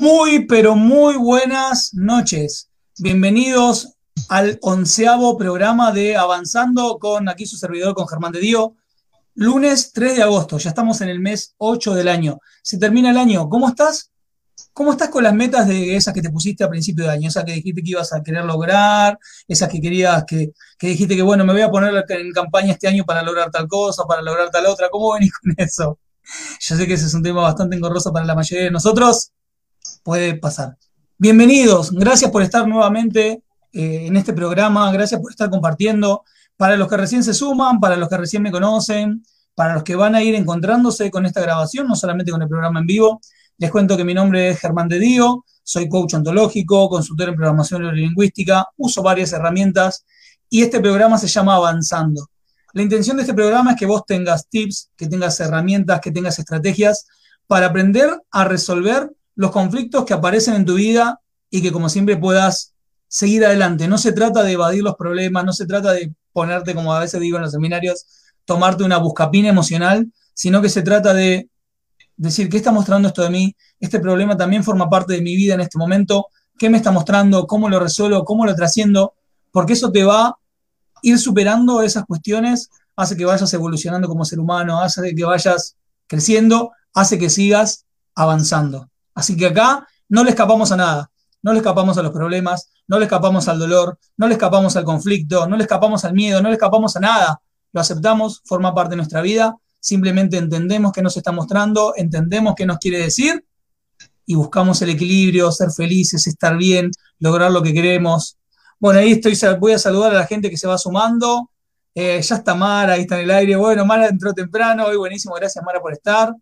Muy, pero muy buenas noches. Bienvenidos al onceavo programa de Avanzando con aquí su servidor, con Germán de Dio. Lunes 3 de agosto, ya estamos en el mes 8 del año. Se termina el año. ¿Cómo estás? ¿Cómo estás con las metas de esas que te pusiste a principio de año? Esas que dijiste que ibas a querer lograr, esas que querías, que, que dijiste que, bueno, me voy a poner en campaña este año para lograr tal cosa, para lograr tal otra. ¿Cómo venís con eso? Yo sé que ese es un tema bastante engorroso para la mayoría de nosotros, puede pasar. Bienvenidos, gracias por estar nuevamente eh, en este programa, gracias por estar compartiendo. Para los que recién se suman, para los que recién me conocen, para los que van a ir encontrándose con esta grabación, no solamente con el programa en vivo, les cuento que mi nombre es Germán de Dío, soy coach ontológico, consultor en programación neurolingüística, uso varias herramientas y este programa se llama Avanzando. La intención de este programa es que vos tengas tips, que tengas herramientas, que tengas estrategias para aprender a resolver los conflictos que aparecen en tu vida y que como siempre puedas seguir adelante. No se trata de evadir los problemas, no se trata de ponerte, como a veces digo en los seminarios, tomarte una buscapina emocional, sino que se trata de decir, ¿qué está mostrando esto de mí? Este problema también forma parte de mi vida en este momento. ¿Qué me está mostrando? ¿Cómo lo resuelvo? ¿Cómo lo trasciendo? Porque eso te va a ir superando esas cuestiones, hace que vayas evolucionando como ser humano, hace que vayas creciendo, hace que sigas avanzando. Así que acá no le escapamos a nada, no le escapamos a los problemas, no le escapamos al dolor, no le escapamos al conflicto, no le escapamos al miedo, no le escapamos a nada. Lo aceptamos, forma parte de nuestra vida, simplemente entendemos qué nos está mostrando, entendemos qué nos quiere decir y buscamos el equilibrio, ser felices, estar bien, lograr lo que queremos. Bueno, ahí estoy, voy a saludar a la gente que se va sumando. Eh, ya está Mara, ahí está en el aire. Bueno, Mara entró temprano, hoy buenísimo, gracias Mara por estar.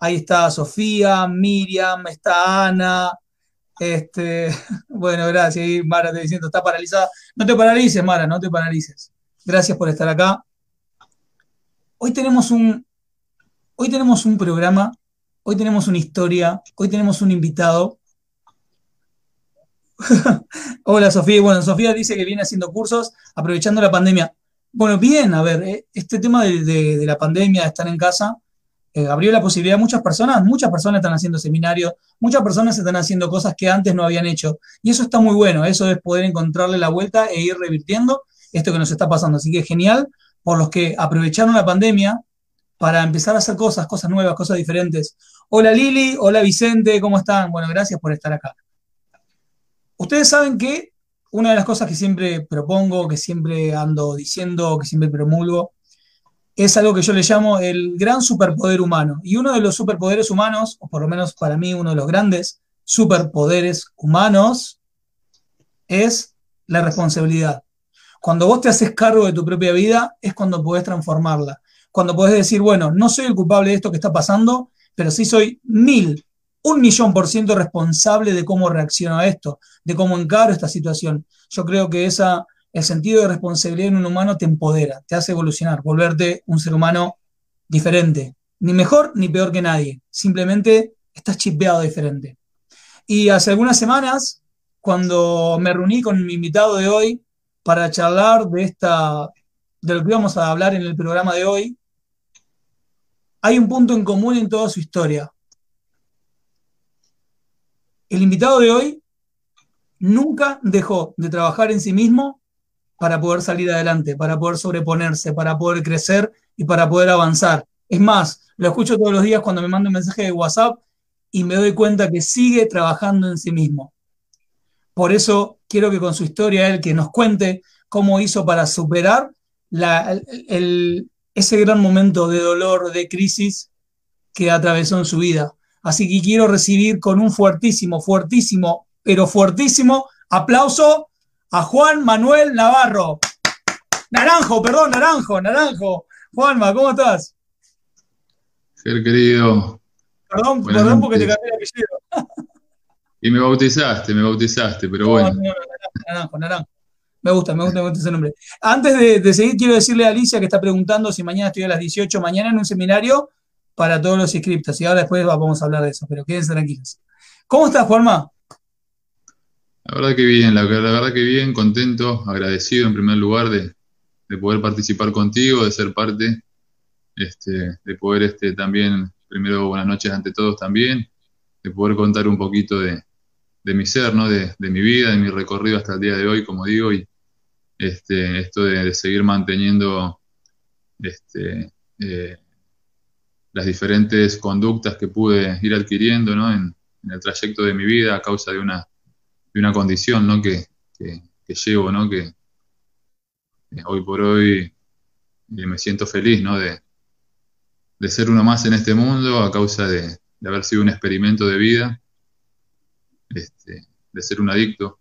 Ahí está Sofía, Miriam, está Ana. Este, bueno, gracias. Mara te diciendo, está paralizada. No te paralices, Mara, no te paralices. Gracias por estar acá. Hoy tenemos un, hoy tenemos un programa, hoy tenemos una historia, hoy tenemos un invitado. Hola Sofía. Bueno, Sofía dice que viene haciendo cursos aprovechando la pandemia. Bueno, bien, a ver, eh, este tema de la pandemia, de estar en casa, eh, abrió la posibilidad a muchas personas, muchas personas están haciendo seminarios, muchas personas están haciendo cosas que antes no habían hecho. Y eso está muy bueno, eso es poder encontrarle la vuelta e ir revirtiendo esto que nos está pasando. Así que genial por los que aprovecharon la pandemia para empezar a hacer cosas, cosas nuevas, cosas diferentes. Hola Lili, hola Vicente, ¿cómo están? Bueno, gracias por estar acá. Ustedes saben que una de las cosas que siempre propongo, que siempre ando diciendo, que siempre promulgo, es algo que yo le llamo el gran superpoder humano. Y uno de los superpoderes humanos, o por lo menos para mí uno de los grandes superpoderes humanos, es la responsabilidad. Cuando vos te haces cargo de tu propia vida, es cuando podés transformarla. Cuando podés decir, bueno, no soy el culpable de esto que está pasando, pero sí soy mil, un millón por ciento responsable de cómo reacciono a esto, de cómo encaro esta situación. Yo creo que esa el sentido de responsabilidad en un humano te empodera, te hace evolucionar, volverte un ser humano diferente, ni mejor ni peor que nadie, simplemente estás chipeado diferente. Y hace algunas semanas, cuando me reuní con mi invitado de hoy para charlar de esta de lo que íbamos a hablar en el programa de hoy, hay un punto en común en toda su historia. El invitado de hoy nunca dejó de trabajar en sí mismo para poder salir adelante, para poder sobreponerse, para poder crecer y para poder avanzar. Es más, lo escucho todos los días cuando me manda un mensaje de WhatsApp y me doy cuenta que sigue trabajando en sí mismo. Por eso quiero que con su historia él que nos cuente cómo hizo para superar ese gran momento de dolor, de crisis que atravesó en su vida. Así que quiero recibir con un fuertísimo, fuertísimo, pero fuertísimo aplauso a Juan Manuel Navarro. Naranjo, perdón, Naranjo, Naranjo. Juanma, ¿cómo estás? Ser querido. Perdón, perdón porque te cambié el apellido. Y me bautizaste, me bautizaste, pero bueno. naranjo, naranjo. Me gusta, me gusta, me gusta ese nombre. Antes de, seguir, quiero decirle a Alicia que está preguntando si mañana estoy a las 18, mañana en un seminario para todos los inscriptos. Y ahora después vamos a hablar de eso, pero quédense tranquilos. ¿Cómo estás, Juanma? La verdad que bien, la, verdad que bien, contento, agradecido en primer lugar de, poder participar contigo, de ser parte, este, de poder este, también, primero buenas noches ante todos también, de poder contar un poquito de, de mi ser, ¿no? De, mi vida, de mi recorrido hasta el día de hoy, como digo, y este, esto de, seguir manteniendo este, eh, las diferentes conductas que pude ir adquiriendo ¿no? en, el trayecto de mi vida a causa de una, de una condición ¿no? que, llevo, ¿no? que, hoy por hoy eh, me siento feliz ¿no? de, de ser uno más en este mundo a causa de, de haber sido un experimento de vida este, de ser un adicto.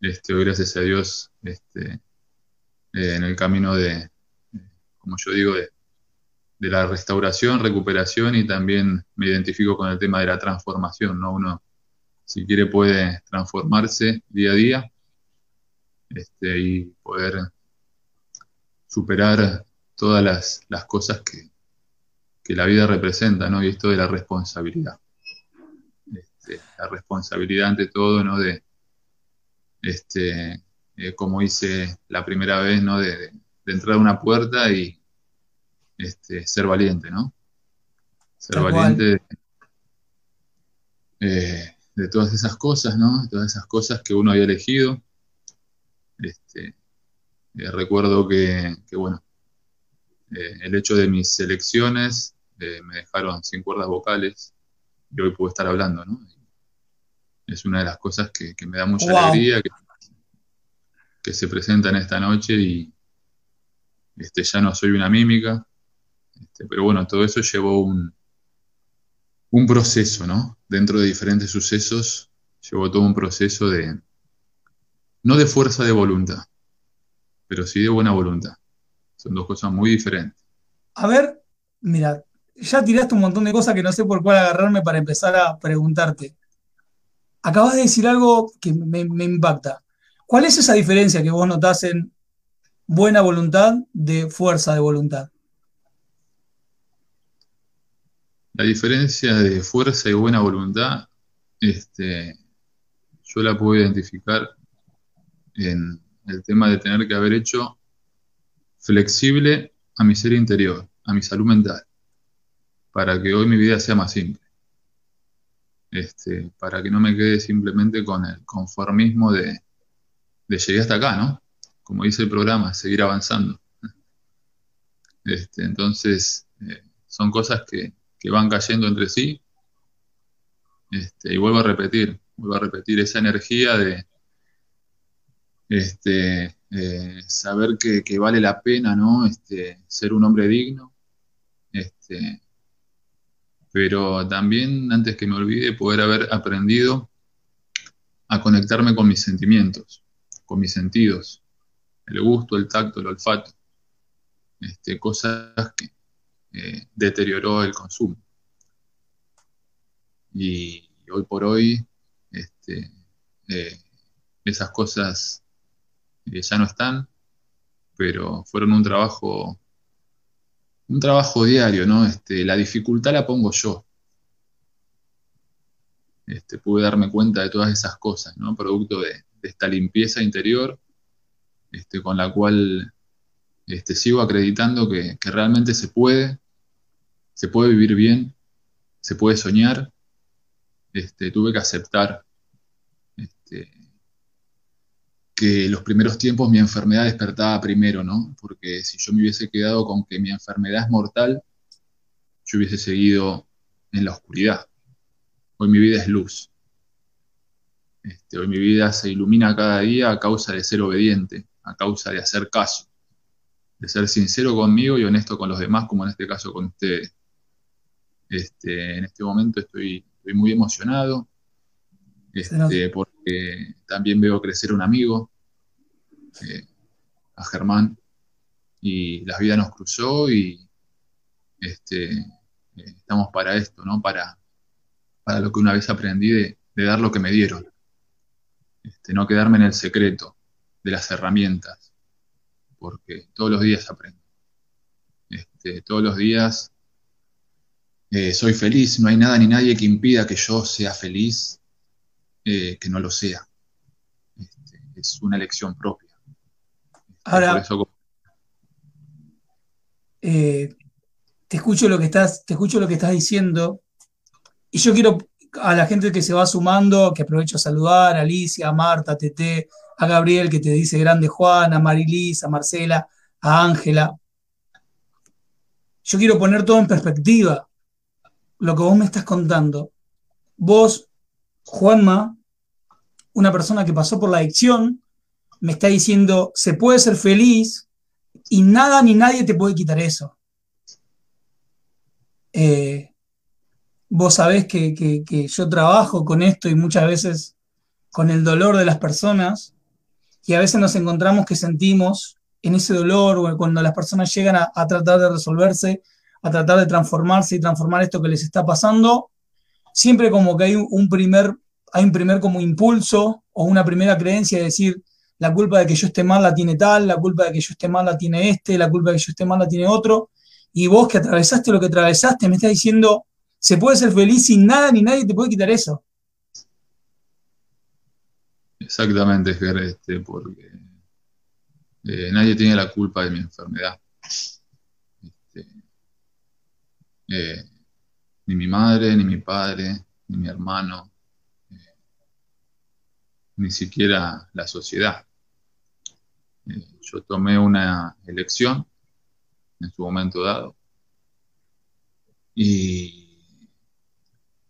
Este, hoy, gracias a Dios, este, eh, en el camino de, como yo digo, de, la restauración, recuperación y también me identifico con el tema de la transformación, ¿no? Uno, si quiere, puede transformarse día a día este, y poder superar todas las, las cosas que, que, la vida representa, ¿no? Y esto de la responsabilidad. Este, la responsabilidad ante todo, ¿no? De, este, eh, como hice la primera vez, ¿no? De, entrar a una puerta y este, ser valiente, ¿no? Ser valiente eh, de, todas esas cosas, ¿no? De todas esas cosas que uno había elegido. Este, eh, recuerdo que, bueno, el hecho de mis elecciones me dejaron sin cuerdas vocales y hoy puedo estar hablando, ¿no? es una de las cosas que, me da mucha alegría, que, se presentan esta noche y este, ya no soy una mímica, este, pero bueno, todo eso llevó un, un proceso, ¿no? Dentro de diferentes sucesos, llevó todo un proceso de, no de fuerza de voluntad, pero sí de buena voluntad. Son dos cosas muy diferentes. A ver, mira, ya tiraste un montón de cosas que no sé por cuál agarrarme para empezar a preguntarte acabas de decir algo que me, impacta. ¿Cuál es esa diferencia que vos notás en buena voluntad de fuerza de voluntad? La diferencia de fuerza y buena voluntad, este, yo la puedo identificar en el tema de tener que haber hecho flexible a mi ser interior, a mi salud mental, para que hoy mi vida sea más simple este, para que no me quede simplemente con el conformismo de, de llegué hasta acá, ¿no? Como dice el programa, seguir avanzando. Este, entonces, eh, son cosas que, van cayendo entre sí. Este, y vuelvo a repetir, vuelvo a repetir esa energía de este, eh, saber que, que, vale la pena, ¿no? Este, ser un hombre digno, pero también, antes que me olvide, poder haber aprendido a conectarme con mis sentimientos, con mis sentidos, el gusto, el tacto, el olfato, cosas que eh, deterioró el consumo. Y, hoy por hoy, este, eh, esas cosas eh, ya no están, pero fueron un trabajo un trabajo diario, ¿no? Este, la dificultad la pongo yo. Este, pude darme cuenta de todas esas cosas, ¿no? Producto de, esta limpieza interior, este, con la cual este, sigo acreditando que, realmente se puede, se puede vivir bien, se puede soñar. Este, tuve que aceptar este, que los primeros tiempos mi enfermedad despertaba primero, ¿no? Porque si yo me hubiese quedado con que mi enfermedad es mortal, yo hubiese seguido en la oscuridad. Hoy mi vida es luz. Este, hoy mi vida se ilumina cada día a causa de ser obediente, a causa de hacer caso, de ser sincero conmigo y honesto con los demás, como en este caso con ustedes. Este, en este momento estoy, muy emocionado, este, porque también veo crecer un amigo, eh, a Germán, y la vida nos cruzó y este, eh, estamos para esto, ¿no? Para, para lo que una vez aprendí de, dar lo que me dieron. Este, no quedarme en el secreto de las herramientas, porque todos los días aprendo. Este, todos los días eh, soy feliz, no hay nada ni nadie que impida que yo sea feliz, eh, que no lo sea. Este, es una elección propia. Ahora, eh, te escucho lo que estás, te escucho lo que estás diciendo, y yo quiero a la gente que se va sumando, que aprovecho a saludar, a Alicia, a Marta, a Tete, a Gabriel que te dice grande Juan, a Marilis, a Marcela, a Ángela. Yo quiero poner todo en perspectiva, lo que vos me estás contando. Vos, Juanma, una persona que pasó por la adicción, me está diciendo, se puede ser feliz y nada ni nadie te puede quitar eso. Eh, vos sabés que, yo trabajo con esto y muchas veces con el dolor de las personas y a veces nos encontramos que sentimos en ese dolor o cuando las personas llegan a, tratar de resolverse, a tratar de transformarse y transformar esto que les está pasando, siempre como que hay un primer, hay un primer como impulso o una primera creencia de decir, la culpa de que yo esté mal la tiene tal, la culpa de que yo esté mal la tiene este, la culpa de que yo esté mal la tiene otro, y vos que atravesaste lo que atravesaste, me estás diciendo, se puede ser feliz sin nada ni nadie te puede quitar eso. Exactamente, Ger, este, porque eh, nadie tiene la culpa de mi enfermedad. Eh, ni mi madre, ni mi padre, ni mi hermano, eh, ni siquiera la sociedad. yo tomé una elección en su momento dado y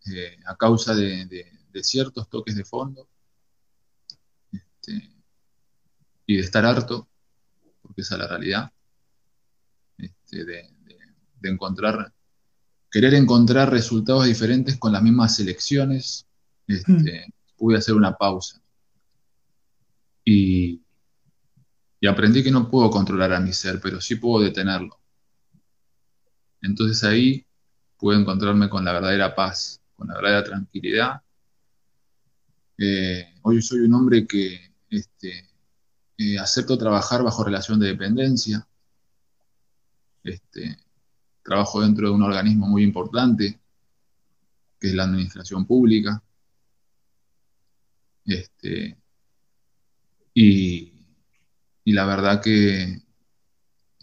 eh, a causa de, ciertos toques de fondo este, y de estar harto, porque esa es la realidad, este, de, encontrar, querer encontrar resultados diferentes con las mismas elecciones, este, mm. pude hacer una pausa. Y, y aprendí que no puedo controlar a mi ser, pero sí puedo detenerlo. Entonces ahí pude encontrarme con la verdadera paz, con la verdadera tranquilidad. Eh, hoy soy un hombre que este, eh, acepto trabajar bajo relación de dependencia. Este, trabajo dentro de un organismo muy importante, que es la administración pública. Este, y, la verdad que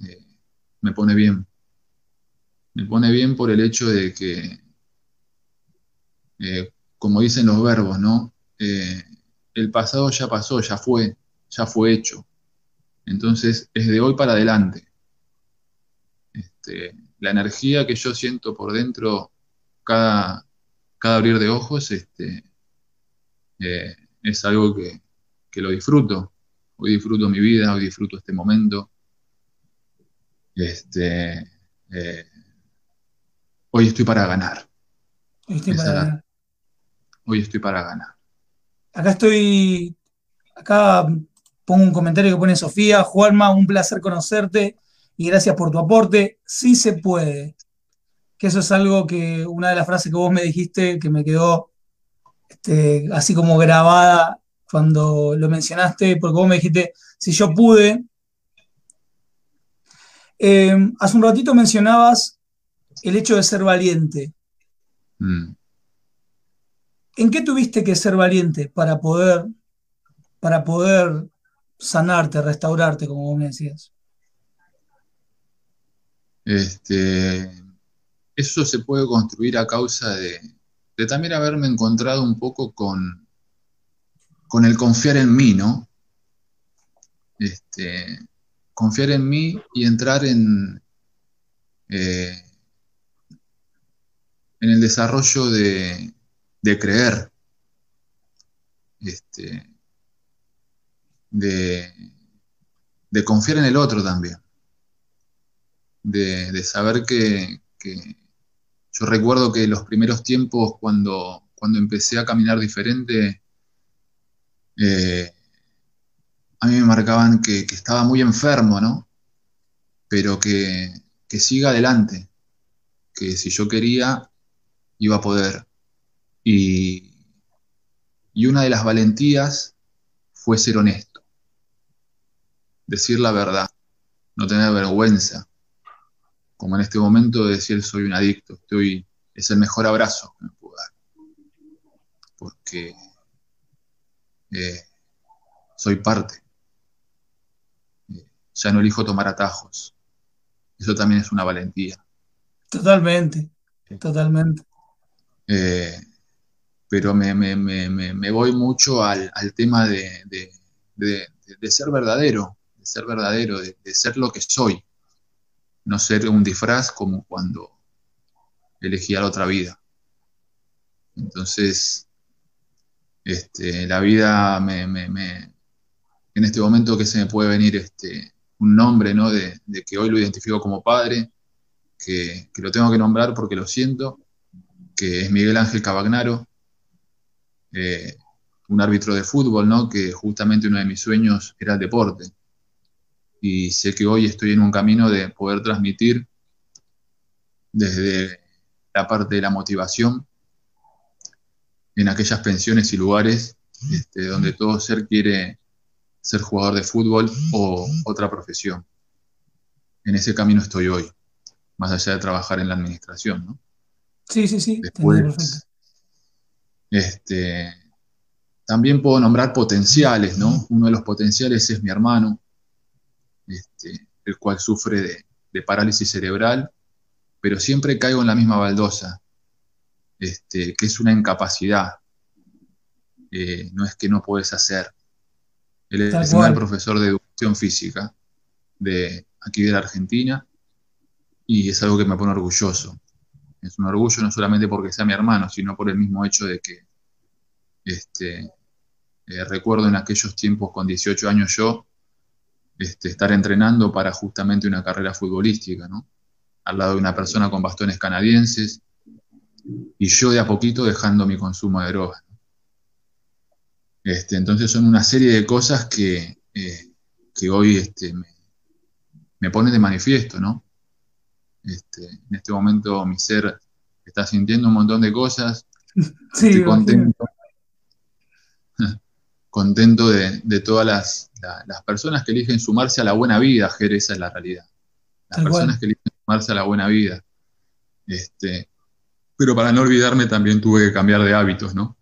eh, me pone bien. Me pone bien por el hecho de que eh, como dicen los verbos, ¿no? Eh, el pasado ya pasó, ya fue, ya fue hecho. Entonces es de hoy para adelante. Este, la energía que yo siento por dentro cada, cada abrir de ojos este, eh, es algo que, lo disfruto. Hoy disfruto mi vida, hoy disfruto este momento. Este, hoy estoy para ganar. Hoy estoy para ganar hoy estoy para ganar. Acá estoy, acá pongo un comentario que pone Sofía, Juanma, un placer conocerte y gracias por tu aporte. Sí se puede. Que eso es algo que, una de las frases que vos me dijiste que me quedó este, así como grabada cuando lo mencionaste, porque vos me dijiste, si yo pude. Eh, hace un ratito mencionabas el hecho de ser valiente. Mm. ¿En qué tuviste que ser valiente para poder, para poder sanarte, restaurarte, como vos me decías? Este, eso se puede construir a causa de, también haberme encontrado un poco con, con el confiar en mí, ¿no? Este, confiar en mí y entrar en, eh, en el desarrollo de, de creer, este, de, confiar en el otro también, de, saber que, yo recuerdo que los primeros tiempos cuando, cuando empecé a caminar diferente, eh, a mí me marcaban que, estaba muy enfermo, ¿no? Pero que, que siga adelante, que si yo quería, iba a poder. Y, Y una de las valentías fue ser honesto, decir la verdad, no tener vergüenza, como en este momento de decir soy un adicto, estoy, es el mejor abrazo que me puedo dar, porque eh, soy parte, eh, ya no elijo tomar atajos, eso también es una valentía. Totalmente, totalmente. Eh, pero me, voy mucho al, tema de, ser verdadero, de ser verdadero, de, ser lo que soy, no ser un disfraz como cuando elegía la otra vida. Entonces, este, la vida me, en este momento que se me puede venir este, un nombre, ¿no? De, que hoy lo identifico como padre, que, que, lo tengo que nombrar porque lo siento, que es Miguel Ángel Cabagnaro, eh, un árbitro de fútbol, ¿no? Que justamente uno de mis sueños era el deporte. Y sé que hoy estoy en un camino de poder transmitir desde la parte de la motivación en aquellas pensiones y lugares este, donde todo ser quiere ser jugador de fútbol o otra profesión. En ese camino estoy hoy, más allá de trabajar en la administración, ¿no? Sí, sí, sí. Después, este, también puedo nombrar potenciales, ¿no? Uno de los potenciales es mi hermano, este, el cual sufre de, parálisis cerebral, pero siempre caigo en la misma baldosa, este, que es una incapacidad. Eh, no es que no puedes hacer. Él es el profesor de educación física de aquí de la Argentina y es algo que me pone orgulloso es un orgullo no solamente porque sea mi hermano, sino por el mismo hecho de que este, eh, recuerdo en aquellos tiempos con 18 años yo este, estar entrenando para justamente una carrera futbolística, ¿no? Al lado de una persona con bastones canadienses y yo de a poquito dejando mi consumo de drogas. Este, entonces son una serie de cosas que, eh, que hoy este, me, me ponen de manifiesto, ¿no? Este, en este momento mi ser está sintiendo un montón de cosas. Estoy contento, contento de, todas las, personas que eligen sumarse a la buena vida, Jerez, esa es la realidad. Las personas que eligen sumarse a la buena vida. Este, pero para no olvidarme también tuve que cambiar de hábitos, ¿no?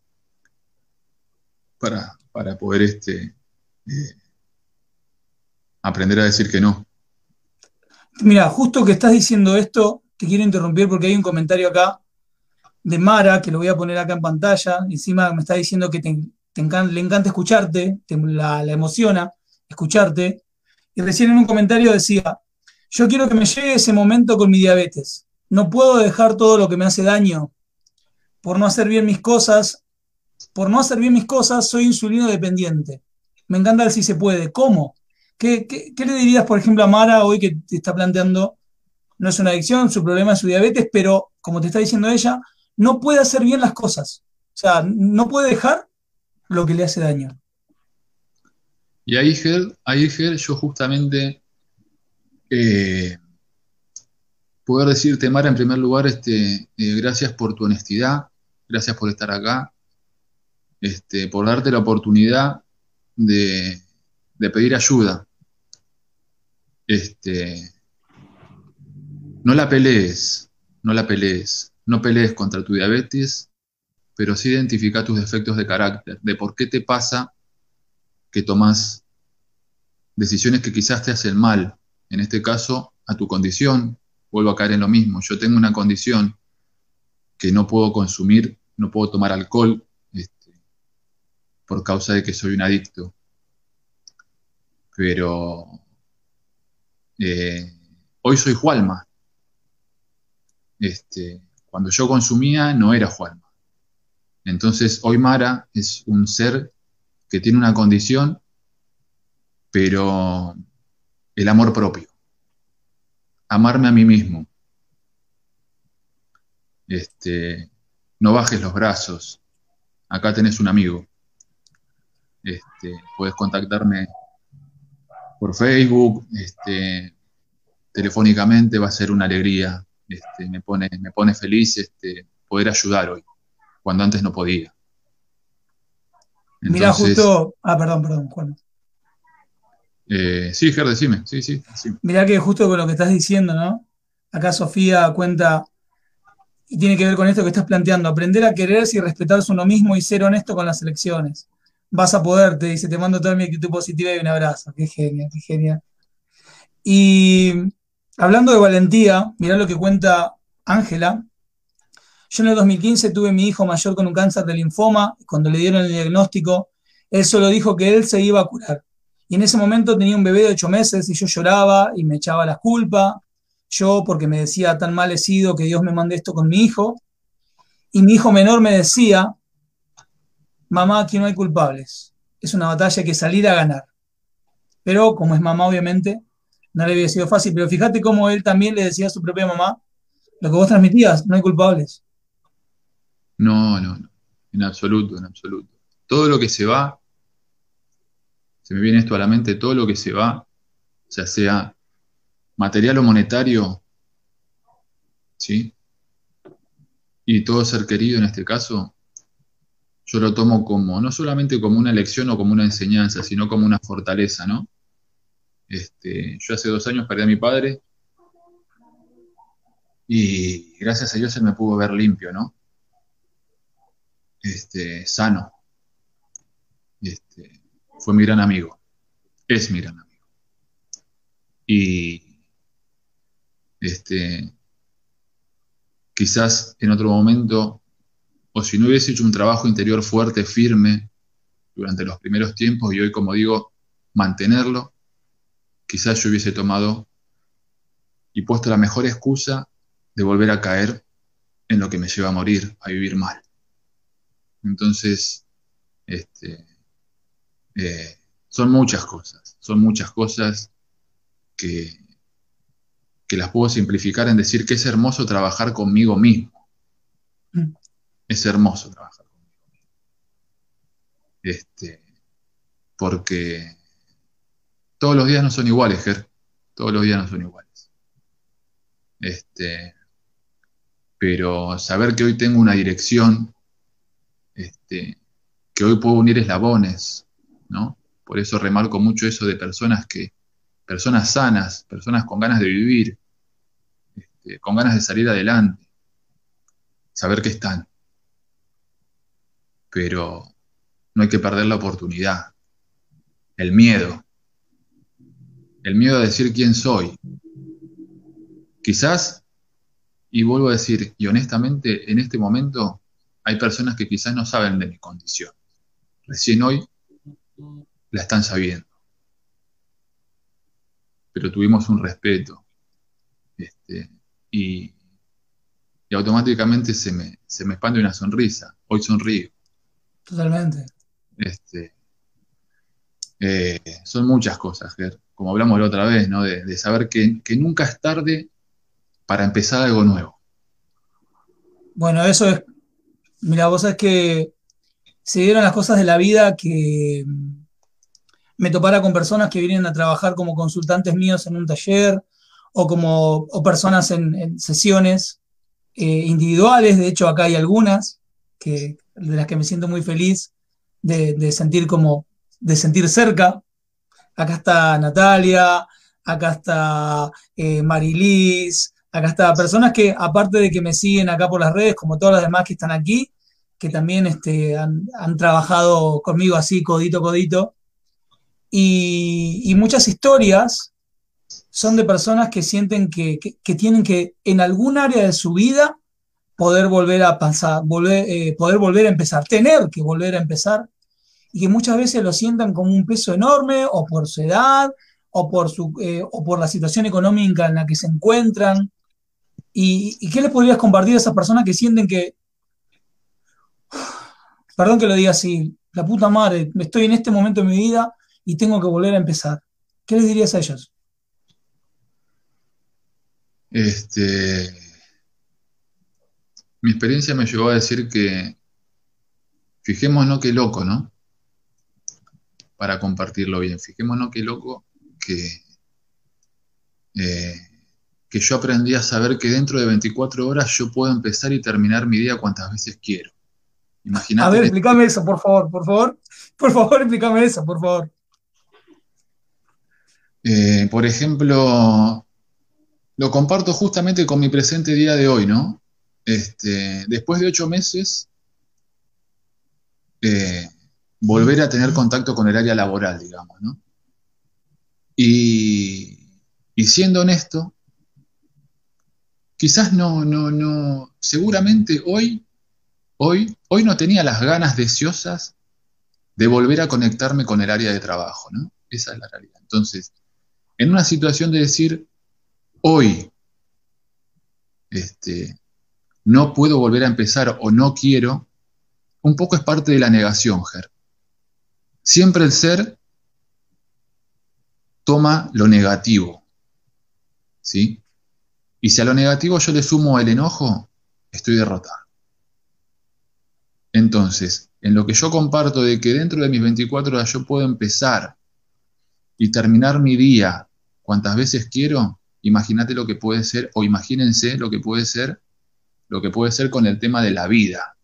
Para, para poder este, eh, aprender a decir que no. Mira, justo que estás diciendo esto, te quiero interrumpir porque hay un comentario acá de Mara, que lo voy a poner acá en pantalla. Encima me está diciendo que te, le encanta escucharte, la, emociona escucharte. Y recién en un comentario decía, yo quiero que me llegue ese momento con mi diabetes. No puedo dejar todo lo que me hace daño por no hacer bien mis cosas. Por no hacer bien mis cosas, soy insulino dependiente. Me encanta el si se puede. ¿Cómo? ¿Qué, le dirías, por ejemplo, a Mara hoy que te está planteando, no es una adicción, su problema es su diabetes, pero como te está diciendo ella, no puede hacer bien las cosas. O sea, no puede dejar lo que le hace daño. Y ahí, Ger, ahí yo justamente eh, poder decirte, Mara, en primer lugar, este, eh, gracias por tu honestidad, gracias por estar acá, este, por darte la oportunidad de, de pedir ayuda. Este, no la pelees, no la pelees, no pelees contra tu diabetes, pero sí identifica tus defectos de carácter, de por qué te pasa que tomas decisiones que quizás te hacen mal, en este caso a tu condición, vuelvo a caer en lo mismo, yo tengo una condición que no puedo consumir, no puedo tomar alcohol este, por causa de que soy un adicto, pero eh, hoy soy Jualma. Este, cuando yo consumía no era Jualma. Entonces hoy Mara es un ser que tiene una condición, pero el amor propio. Amarme a mí mismo. Este, no bajes los brazos. Acá tenés un amigo. Este, puedes contactarme por Facebook, este, telefónicamente va a ser una alegría. Este, me, pone, me pone feliz este, poder ayudar hoy, cuando antes no podía. Mirá, justo. Ah, perdón, perdón, Juan. Eh, sí, Ger, decime. Sí, sí, Mirá que justo con lo que estás diciendo, ¿no? Acá Sofía cuenta, y tiene que ver con esto que estás planteando, aprender a quererse y respetarse uno mismo y ser honesto con las elecciones. Vas a poder, te dice, te mando toda mi actitud positiva y un abrazo. Qué genial, qué genial. Y hablando de valentía, mirá lo que cuenta Ángela. Yo en el 2015 tuve mi hijo mayor con un cáncer de linfoma. Cuando le dieron el diagnóstico, él solo dijo que él se iba a curar. Y en ese momento tenía un bebé de ocho meses y yo lloraba y me echaba la culpa. Yo, porque me decía tan mal he sido que Dios me mande esto con mi hijo. Y mi hijo menor me decía, mamá, aquí no hay culpables. Es una batalla que salir a ganar. Pero como es mamá, obviamente, no le había sido fácil. Pero fíjate cómo él también le decía a su propia mamá, lo que vos transmitías, no hay culpables. No, no, no. En absoluto, en absoluto. Todo lo que se va, se me viene esto a la mente, todo lo que se va, ya sea material o monetario, ¿sí? Y todo ser querido en este caso, yo lo tomo como, no solamente como una lección o como una enseñanza, sino como una fortaleza, ¿no? Este, yo hace dos años perdí a mi padre y gracias a Dios él me pudo ver limpio, ¿no? Este, sano. Este, fue mi gran amigo, es mi gran amigo. Y este, quizás en otro momento, o si no hubiese hecho un trabajo interior fuerte, firme, durante los primeros tiempos, y hoy, como digo, mantenerlo, quizás yo hubiese tomado y puesto la mejor excusa de volver a caer en lo que me lleva a morir, a vivir mal. Entonces, este, eh, son muchas cosas, son muchas cosas que, que las puedo simplificar en decir que es hermoso trabajar conmigo mismo. Mm. Es hermoso trabajar conmigo mismo. Este, porque todos los días no son iguales, Ger. Todos los días no son iguales. Este, pero saber que hoy tengo una dirección, este, que hoy puedo unir eslabones, ¿no? Por eso remarco mucho eso de personas que, personas sanas, personas con ganas de vivir, este, con ganas de salir adelante, saber que están. Pero no hay que perder la oportunidad, el miedo, el miedo a decir quién soy. Quizás, y vuelvo a decir, y honestamente, en este momento hay personas que quizás no saben de mi condición. Recién hoy la están sabiendo. Pero tuvimos un respeto. Este, y, automáticamente se me, se me expande una sonrisa. Hoy sonrío. Totalmente. Este, eh, son muchas cosas, como hablamos la otra vez, ¿no? de, saber que, que, nunca es tarde para empezar algo nuevo. Bueno, eso es Mira, vos sabés que se dieron las cosas de la vida que mm, me topara con personas que vienen a trabajar como consultantes míos en un taller o como personas en, sesiones eh, individuales. De hecho, acá hay algunas que, de las que me siento muy feliz de, sentir como, de sentir cerca. Acá está Natalia, acá está eh, Marilis, acá está personas que, aparte de que me siguen acá por las redes, como todas las demás que están aquí, que también este, han, trabajado conmigo así, codito, codito. Y, muchas historias son de personas que sienten que, tienen que en algún área de su vida poder volver a pasar, volver, eh, poder volver a empezar, tener que volver a empezar, y que muchas veces lo sientan como un peso enorme, o por su edad, o por, su, eh, o por la situación económica en la que se encuentran, ¿Y, qué les podrías compartir a esas personas que sienten que, perdón que lo diga así, la puta madre, estoy en este momento de mi vida y tengo que volver a empezar? ¿Qué les dirías a ellos? Este, mi experiencia me llevó a decir que fijémonos qué loco, ¿no? Para compartirlo bien, fijémonos qué loco que eh, que yo aprendí a saber que dentro de 24 horas yo puedo empezar y terminar mi día cuantas veces quiero. Imagínate. A ver, explícame eso, por favor, por favor. Por favor, explícame eso, por favor. Eh, por ejemplo, lo comparto justamente con mi presente día de hoy, ¿no? Este, después de ocho meses, eh, volver a tener contacto con el área laboral, digamos, ¿no? Y, y siendo honesto, quizás no, no, no, seguramente hoy, hoy, hoy no tenía las ganas deseosas de volver a conectarme con el área de trabajo, ¿no? Esa es la realidad. Entonces, en una situación de decir, hoy, este, no puedo volver a empezar o no quiero, un poco es parte de la negación, Ger. Siempre el ser toma lo negativo, ¿sí? Y si a lo negativo yo le sumo el enojo, estoy derrotado. Entonces, en lo que yo comparto de que dentro de mis 24 horas yo puedo empezar y terminar mi día cuantas veces quiero, imagínate lo que puede ser, o imagínense lo que puede ser, lo que puede ser con el tema de la vida.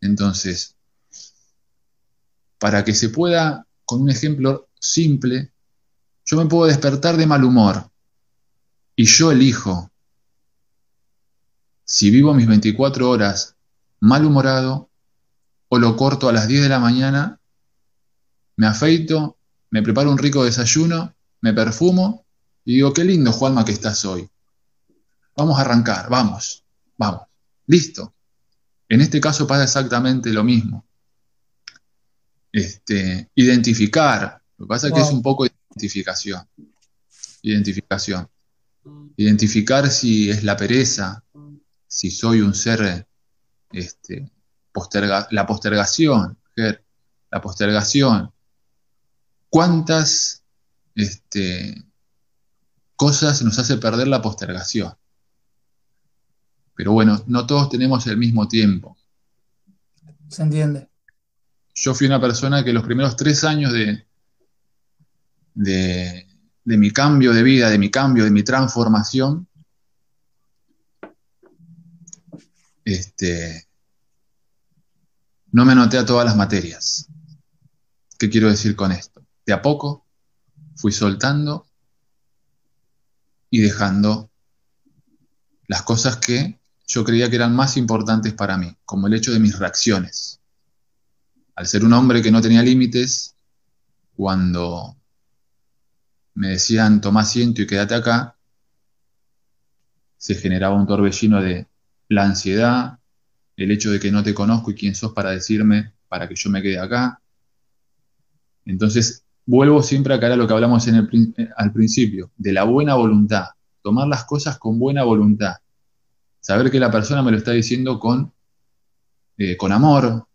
Entonces, para que se pueda, con un ejemplo simple, yo me puedo despertar de mal humor y yo elijo si vivo mis 24 horas malhumorado o lo corto a las 10 de la mañana, me afeito, me preparo un rico desayuno, me perfumo y digo, qué lindo Juanma que estás hoy. Vamos a arrancar, vamos, vamos, listo. En este caso pasa exactamente lo mismo. Este, identificar, lo que pasa es que es un poco de identificación. Identificación. Identificar si es la pereza, si soy un ser este, la postergación, la postergación. ¿Cuántas este, cosas nos hace perder la postergación? Pero bueno, no todos tenemos el mismo tiempo. Se entiende. Yo fui una persona que los primeros tres años de, de, de mi cambio de vida, de mi cambio, de mi transformación, este, no me anoté a todas las materias. ¿Qué quiero decir con esto? De a poco fui soltando y dejando las cosas que yo creía que eran más importantes para mí, como el hecho de mis reacciones. Al ser un hombre que no tenía límites, cuando me decían toma asiento y quédate acá, se generaba un torbellino de la ansiedad, el hecho de que no te conozco y quién sos para decirme para que yo me quede acá. Entonces, vuelvo siempre a caer a lo que hablamos en el, eh, al principio, de la buena voluntad, tomar las cosas con buena voluntad, saber que la persona me lo está diciendo con, eh, con amor,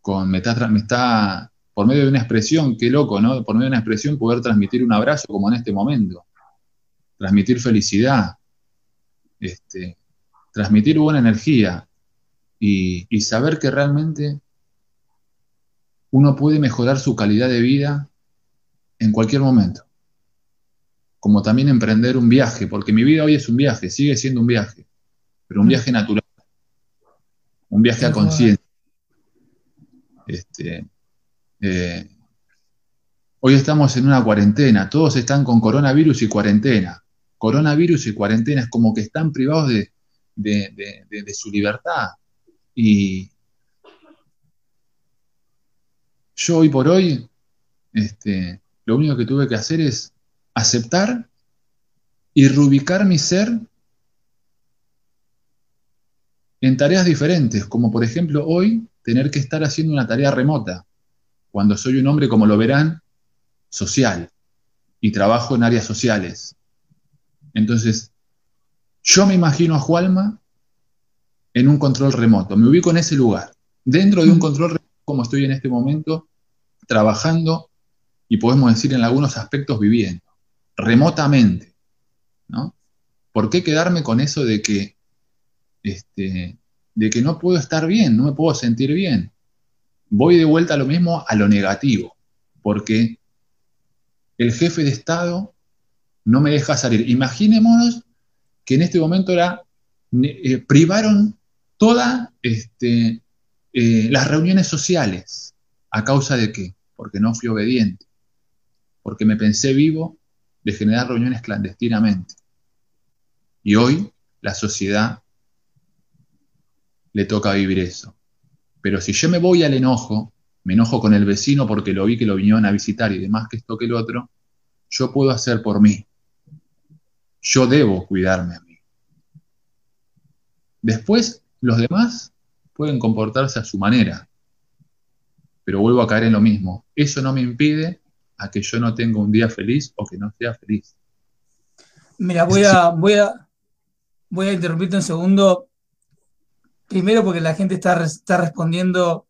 con, me está, me está, por medio de una expresión, qué loco, ¿no? Por medio de una expresión poder transmitir un abrazo como en este momento, transmitir felicidad, este, transmitir buena energía, y, saber que realmente uno puede mejorar su calidad de vida en cualquier momento. Como también emprender un viaje, porque mi vida hoy es un viaje, sigue siendo un viaje, pero un mm. viaje natural, un viaje a conciencia. Este, eh, hoy estamos en una cuarentena, todos están con coronavirus y cuarentena. Coronavirus y cuarentena es como que están privados de su libertad. Y yo hoy por hoy, este, lo único que tuve que hacer es aceptar y reubicar mi ser en tareas diferentes, como por ejemplo hoy tener que estar haciendo una tarea remota, cuando soy un hombre, como lo verán, social y trabajo en áreas sociales. Entonces, yo me imagino a Jualma en un control remoto. Me ubico en ese lugar, dentro de un control remoto como estoy en este momento, trabajando y podemos decir en algunos aspectos viviendo, remotamente. ¿no? ¿Por qué quedarme con eso de que, este, de que no puedo estar bien, no me puedo sentir bien? Voy de vuelta a lo mismo, a lo negativo, porque el jefe de Estado no me deja salir. Imaginémonos que en este momento era, eh, privaron todas este, eh, las reuniones sociales. ¿A causa de qué? porque no fui obediente, porque me pensé vivo de generar reuniones clandestinamente. Y hoy la sociedad le toca vivir eso. Pero si yo me voy al enojo, me enojo con el vecino porque lo vi que lo vinieron a visitar y demás que esto que el otro, yo puedo hacer por mí. Yo debo cuidarme a mí. Después, los demás pueden comportarse a su manera, pero vuelvo a caer en lo mismo. Eso no me impide a que yo no tenga un día feliz o que no sea feliz. Mira, voy a, voy a, voy a interrumpirte un segundo. Primero porque la gente está, está respondiendo.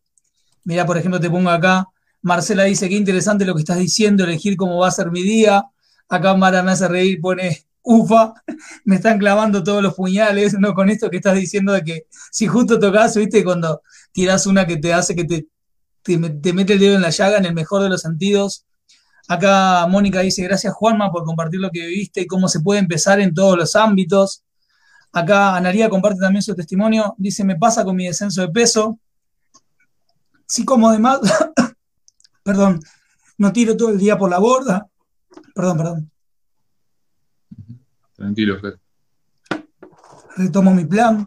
Mira, por ejemplo, te pongo acá. Marcela dice, qué interesante lo que estás diciendo, elegir cómo va a ser mi día. Acá Mara me hace reír, pone, ufa, me están clavando todos los puñales, ¿no? Con esto que estás diciendo de que si justo tocas, viste, cuando tiras una que te hace que te, te, mete el dedo en la llaga en el mejor de los sentidos. Acá Mónica dice, gracias Juanma por compartir lo que viviste y cómo se puede empezar en todos los ámbitos. Acá Anaría comparte también su testimonio. Dice, me pasa con mi descenso de peso. Sí, como además, perdón, no tiro todo el día por la borda. Perdón, perdón. Tranquilo, Fer. Retomo mi plan.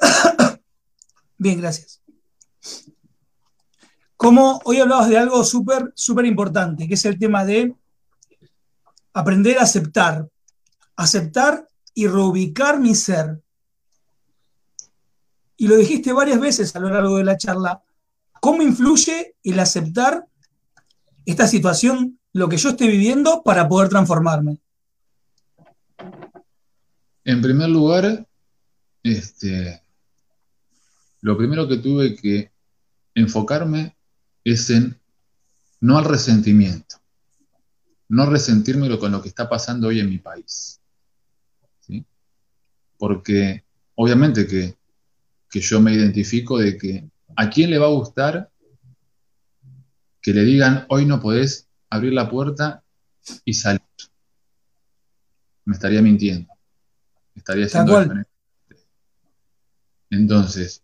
Bien, gracias. Como hoy hablabas de algo súper, súper importante, que es el tema de aprender a aceptar. Aceptar y reubicar mi ser. Y lo dijiste varias veces a lo largo de la charla. ¿Cómo influye el aceptar esta situación, lo que yo estoy viviendo, para poder transformarme? En primer lugar, este, lo primero que tuve que enfocarme es en no al resentimiento, no resentirme con lo que está pasando hoy en mi país. Porque obviamente que, que yo me identifico de que a quién le va a gustar que le digan hoy no podés abrir la puerta y salir. Me estaría mintiendo. estaría haciendo Entonces,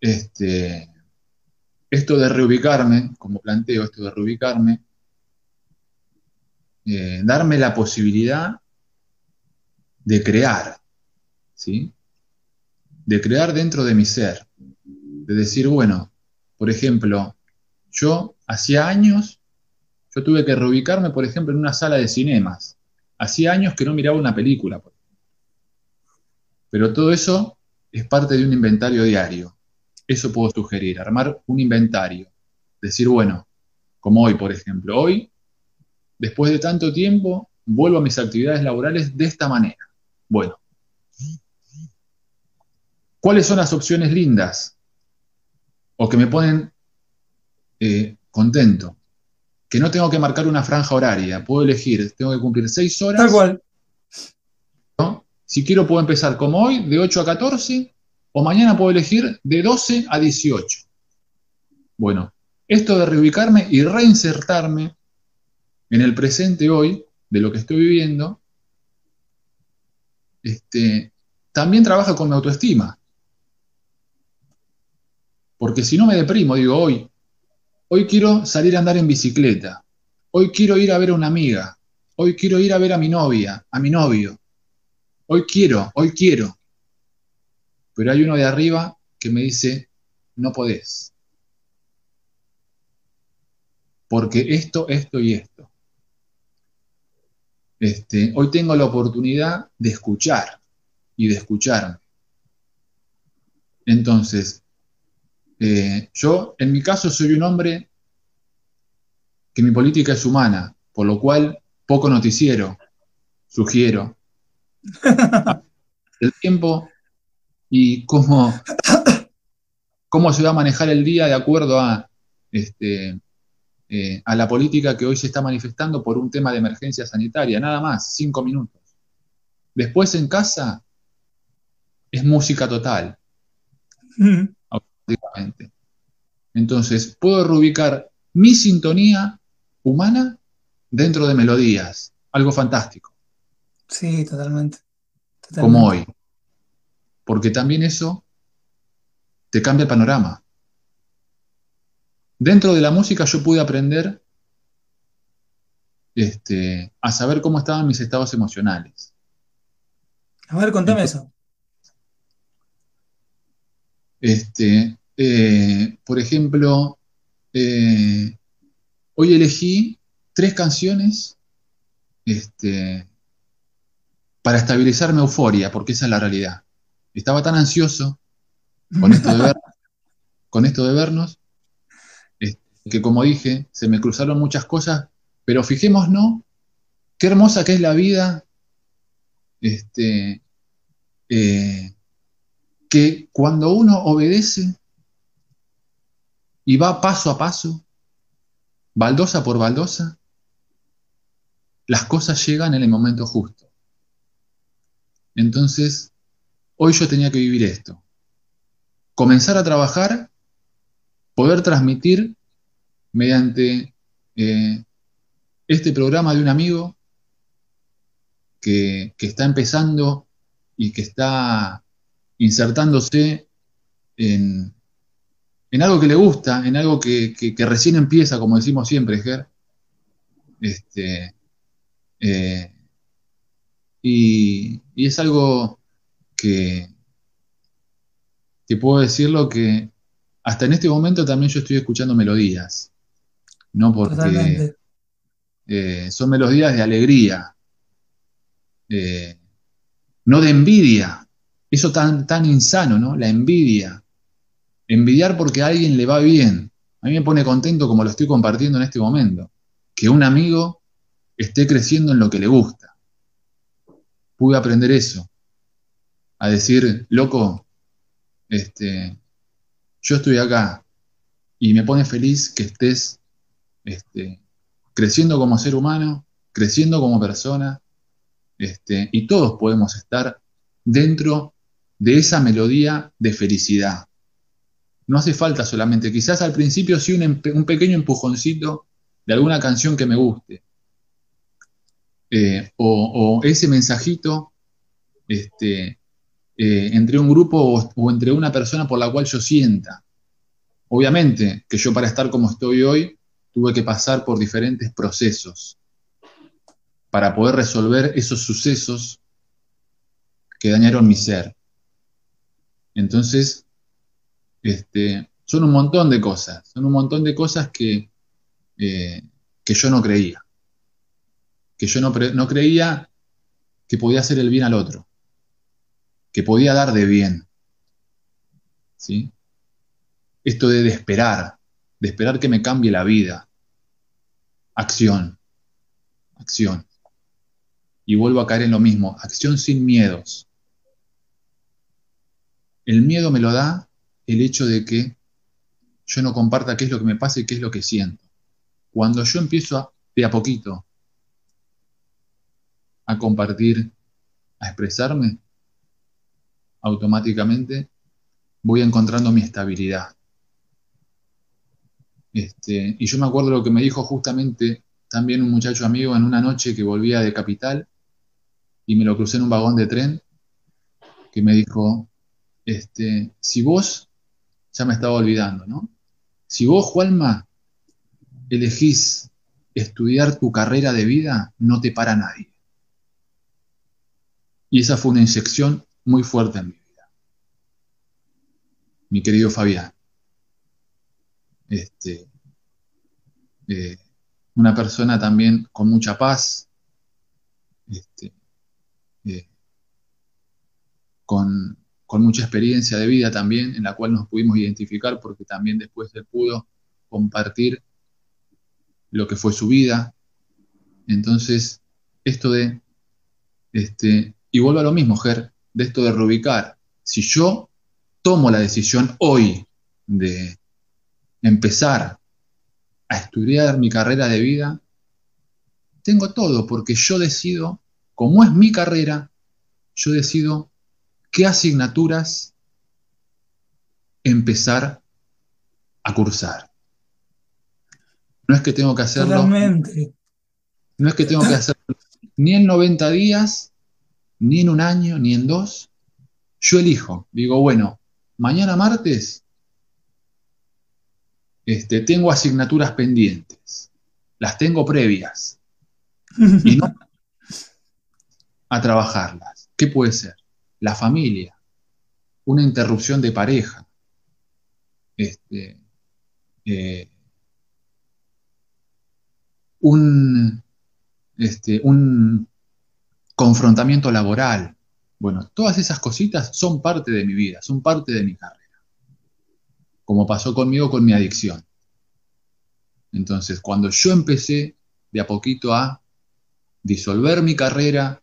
este, esto de reubicarme, como planteo, esto de reubicarme, eh, darme la posibilidad de crear, De crear dentro de mi ser, de decir, bueno, por ejemplo, yo hacía años, yo tuve que reubicarme, por ejemplo, en una sala de cinemas. Hacía años que no miraba una película. Pero todo eso es parte de un inventario diario. Eso puedo sugerir, armar un inventario. Decir, bueno, como hoy, por ejemplo, hoy, después de tanto tiempo, vuelvo a mis actividades laborales de esta manera. Bueno, ¿cuáles son las opciones lindas? O que me ponen eh, contento. Que no tengo que marcar una franja horaria, puedo elegir, tengo que cumplir seis horas. Tal cual. Si quiero puedo empezar como hoy, de 8 a 14, o mañana puedo elegir de 12 a 18. Bueno, esto de reubicarme y reinsertarme en el presente hoy de lo que estoy viviendo, este, también trabaja con mi autoestima. Porque si no me deprimo, digo, hoy, hoy quiero salir a andar en bicicleta, hoy quiero ir a ver a una amiga, hoy quiero ir a ver a mi novia, a mi novio, hoy quiero, hoy quiero. Pero hay uno de arriba que me dice, no podés. Porque esto, esto y esto. Este, hoy tengo la oportunidad de escuchar y de escucharme. Entonces, eh, yo en mi caso soy un hombre que mi política es humana, por lo cual poco noticiero, sugiero. el tiempo y cómo, cómo se va a manejar el día de acuerdo a este, eh, a la política que hoy se está manifestando por un tema de emergencia sanitaria, nada más, cinco minutos. Después en casa es música total, mm. Automáticamente. Entonces, puedo reubicar mi sintonía humana dentro de melodías, algo fantástico. Sí, totalmente. Como hoy. Porque también eso te cambia el panorama. dentro de la música yo pude aprender este, a saber cómo estaban mis estados emocionales. A ver, contame eso. Este, eh, por ejemplo, eh, hoy elegí tres canciones este, para estabilizar mi euforia, porque esa es la realidad. Estaba tan ansioso con esto de, ver, con esto de vernos, este, que como dije, se me cruzaron muchas cosas, pero fijémonos qué hermosa que es la vida, este, eh, que cuando uno obedece y va paso a paso, baldosa por baldosa, las cosas llegan en el momento justo. Entonces, hoy yo tenía que vivir esto. Comenzar a trabajar, poder transmitir mediante eh, este programa de un amigo que, está empezando y que está insertándose en, algo que le gusta, en algo que, recién empieza, como decimos siempre, Ger. Este, eh, y, es algo que, que puedo decirlo que hasta en este momento también yo estoy escuchando melodías. No porque eh, son melodías de alegría, eh, no de envidia. Eso tan, tan insano, ¿no? La envidia. Envidiar porque a alguien le va bien. A mí me pone contento como lo estoy compartiendo en este momento. Que un amigo esté creciendo en lo que le gusta. Pude aprender eso. A decir, loco, este, yo estoy acá y me pone feliz que estés este, creciendo como ser humano, creciendo como persona, este, y todos podemos estar dentro de esa melodía de felicidad. No hace falta solamente, quizás al principio sí un, pequeño empujoncito de alguna canción que me guste, eh, o, ese mensajito este, eh, entre un grupo o entre una persona por la cual yo sienta. Obviamente que yo para estar como estoy hoy tuve que pasar por diferentes procesos para poder resolver esos sucesos que dañaron mi ser. Entonces, este, son un montón de cosas, son un montón de cosas que, eh, que yo no creía, que yo no, no creía que podía hacer el bien al otro, que podía dar de bien. ¿sí? Esto de esperar, de esperar que me cambie la vida, acción, acción. Y vuelvo a caer en lo mismo, acción sin miedos. El miedo me lo da el hecho de que yo no comparta qué es lo que me pasa y qué es lo que siento. Cuando yo empiezo a, de a poquito a compartir, a expresarme, automáticamente voy encontrando mi estabilidad. Este, y yo me acuerdo lo que me dijo justamente también un muchacho amigo en una noche que volvía de Capital y me lo crucé en un vagón de tren, que me dijo, este, si vos, ya me estaba olvidando, ¿no? Si vos, Juanma, elegís estudiar tu carrera de vida, no te para nadie. Y esa fue una inyección muy fuerte en mi vida. Mi querido Fabián este, eh, una persona también con mucha paz, este, eh, con, mucha experiencia de vida también, en la cual nos pudimos identificar porque también después él pudo compartir lo que fue su vida. Entonces, esto de, este, y vuelvo a lo mismo, Ger, de esto de reubicar. Si yo tomo la decisión hoy de, empezar a estudiar mi carrera de vida, tengo todo porque yo decido, como es mi carrera, yo decido qué asignaturas empezar a cursar. No es que tengo que hacerlo. No es que tengo que hacerlo ni en 90 días, ni en un año, ni en dos. Yo elijo. Digo, bueno, mañana martes este, tengo asignaturas pendientes, las tengo previas, y no a trabajarlas. ¿Qué puede ser? La familia, una interrupción de pareja, este, eh, un, este, un confrontamiento laboral. Bueno, todas esas cositas son parte de mi vida, son parte de mi carrera como pasó conmigo con mi adicción. Entonces, cuando yo empecé de a poquito a disolver mi carrera,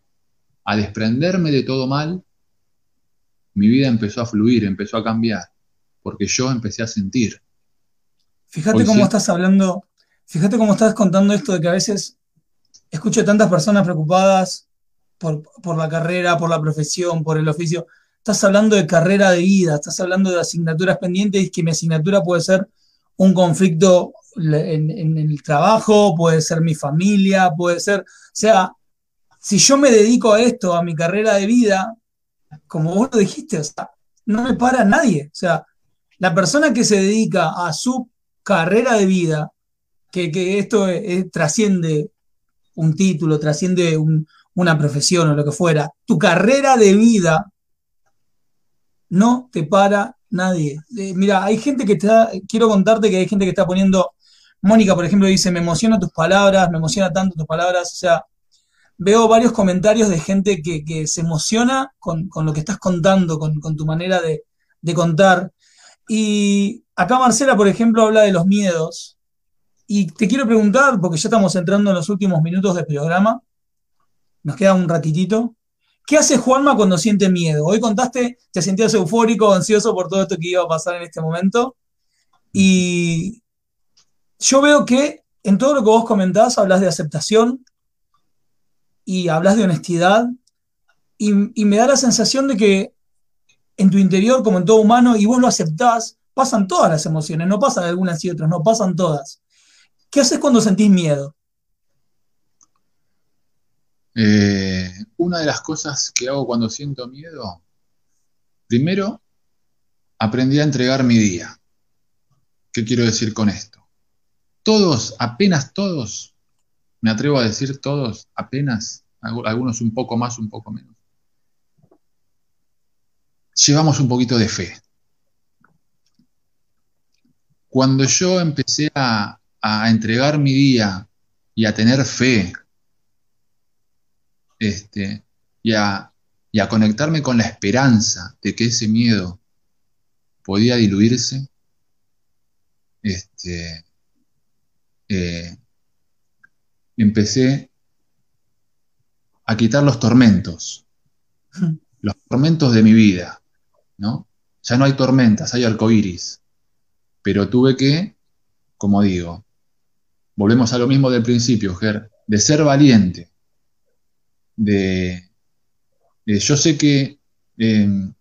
a desprenderme de todo mal, mi vida empezó a fluir, empezó a cambiar, porque yo empecé a sentir. Fíjate cómo estás hablando, fíjate cómo estás contando esto de que a veces escucho tantas personas preocupadas por, por la carrera, por la profesión, por el oficio estás hablando de carrera de vida, estás hablando de asignaturas pendientes y que mi asignatura puede ser un conflicto en, el trabajo, puede ser mi familia, puede ser, o sea, si yo me dedico a esto, a mi carrera de vida, como vos lo dijiste, no me para nadie, o sea, la persona que se dedica a su carrera de vida, que, esto trasciende un título, trasciende una profesión o lo que fuera, tu carrera de vida no te para nadie. Eh, mira, hay gente que está, quiero contarte que hay gente que está poniendo, Mónica, por ejemplo, dice, me emociona tus palabras, me emociona tanto tus palabras, o sea, veo varios comentarios de gente que, se emociona con, lo que estás contando, con, tu manera de, contar. Y acá Marcela, por ejemplo, habla de los miedos. Y te quiero preguntar, porque ya estamos entrando en los últimos minutos del programa, nos queda un ratitito. ¿Qué hace Juanma cuando siente miedo? Hoy contaste, te sentías eufórico, ansioso por todo esto que iba a pasar en este momento. Y yo veo que en todo lo que vos comentás hablas de aceptación y hablas de honestidad y, me da la sensación de que en tu interior, como en todo humano, y vos lo aceptás, pasan todas las emociones, no pasan algunas y otras, no pasan todas. ¿Qué haces cuando sentís miedo? Eh, una de las cosas que hago cuando siento miedo, primero, aprendí a entregar mi día. ¿Qué quiero decir con esto? Todos, apenas todos, me atrevo a decir todos, apenas, algunos un poco más, un poco menos, llevamos un poquito de fe. Cuando yo empecé a, a entregar mi día y a tener fe este, y, a, conectarme con la esperanza de que ese miedo podía diluirse, este, eh, empecé a quitar los tormentos, los tormentos de mi vida, ¿no? Ya no hay tormentas, hay arcoíris, pero tuve que, como digo, volvemos a lo mismo del principio, Ger, de ser valiente, de, yo sé que, em,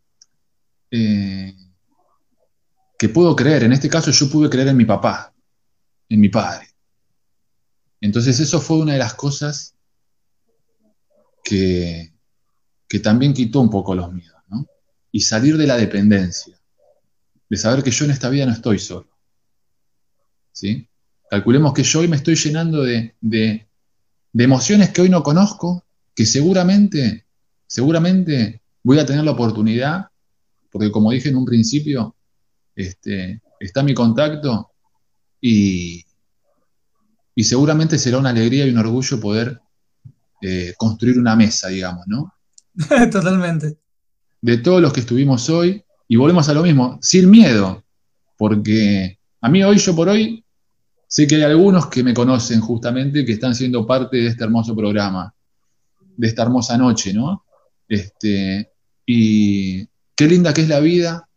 eh, que puedo creer, en este caso yo pude creer en mi papá, en mi padre. Entonces eso fue una de las cosas que, que también quitó un poco los miedos, ¿no? Y salir de la dependencia, de saber que yo en esta vida no estoy solo. ¿Sí? Calculemos que yo hoy me estoy llenando de, de, de emociones que hoy no conozco, que seguramente, seguramente voy a tener la oportunidad, porque como dije en un principio, este, está mi contacto y, y seguramente será una alegría y un orgullo poder eh, construir una mesa, digamos, ¿no? Totalmente. De todos los que estuvimos hoy, y volvemos a lo mismo, sin miedo, porque a mí hoy, yo por hoy, sé que hay algunos que me conocen justamente, que están siendo parte de este hermoso programa de esta hermosa noche, ¿no? Este, y qué linda que es la vida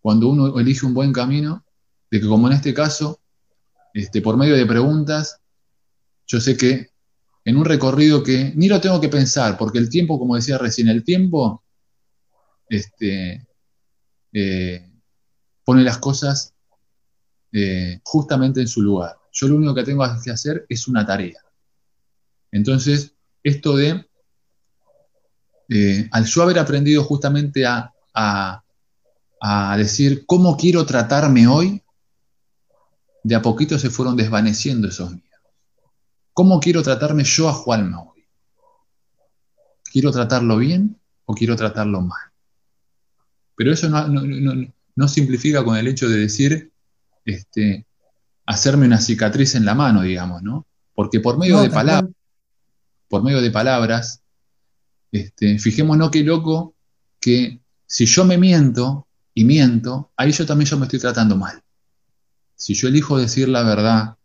cuando uno elige un buen camino, de que como en este caso, este, por medio de preguntas, yo sé que en un recorrido que ni lo tengo que pensar, porque el tiempo, como decía recién, el tiempo este, eh, pone las cosas eh, justamente en su lugar. Yo lo único que tengo que hacer es una tarea. Entonces, esto de, eh, al yo haber aprendido justamente a, decir cómo quiero tratarme hoy, de a poquito se fueron desvaneciendo esos miedos. ¿Cómo quiero tratarme yo a Juanma hoy? ¿Quiero tratarlo bien o quiero tratarlo mal? Pero eso no, simplifica con el hecho de decir, este, hacerme una cicatriz en la mano, digamos, ¿no? Porque por medio de palabras, por medio de palabras, este, fijémonos qué loco que si yo me miento y miento, ahí yo también yo me estoy tratando mal. Si yo elijo decir la verdad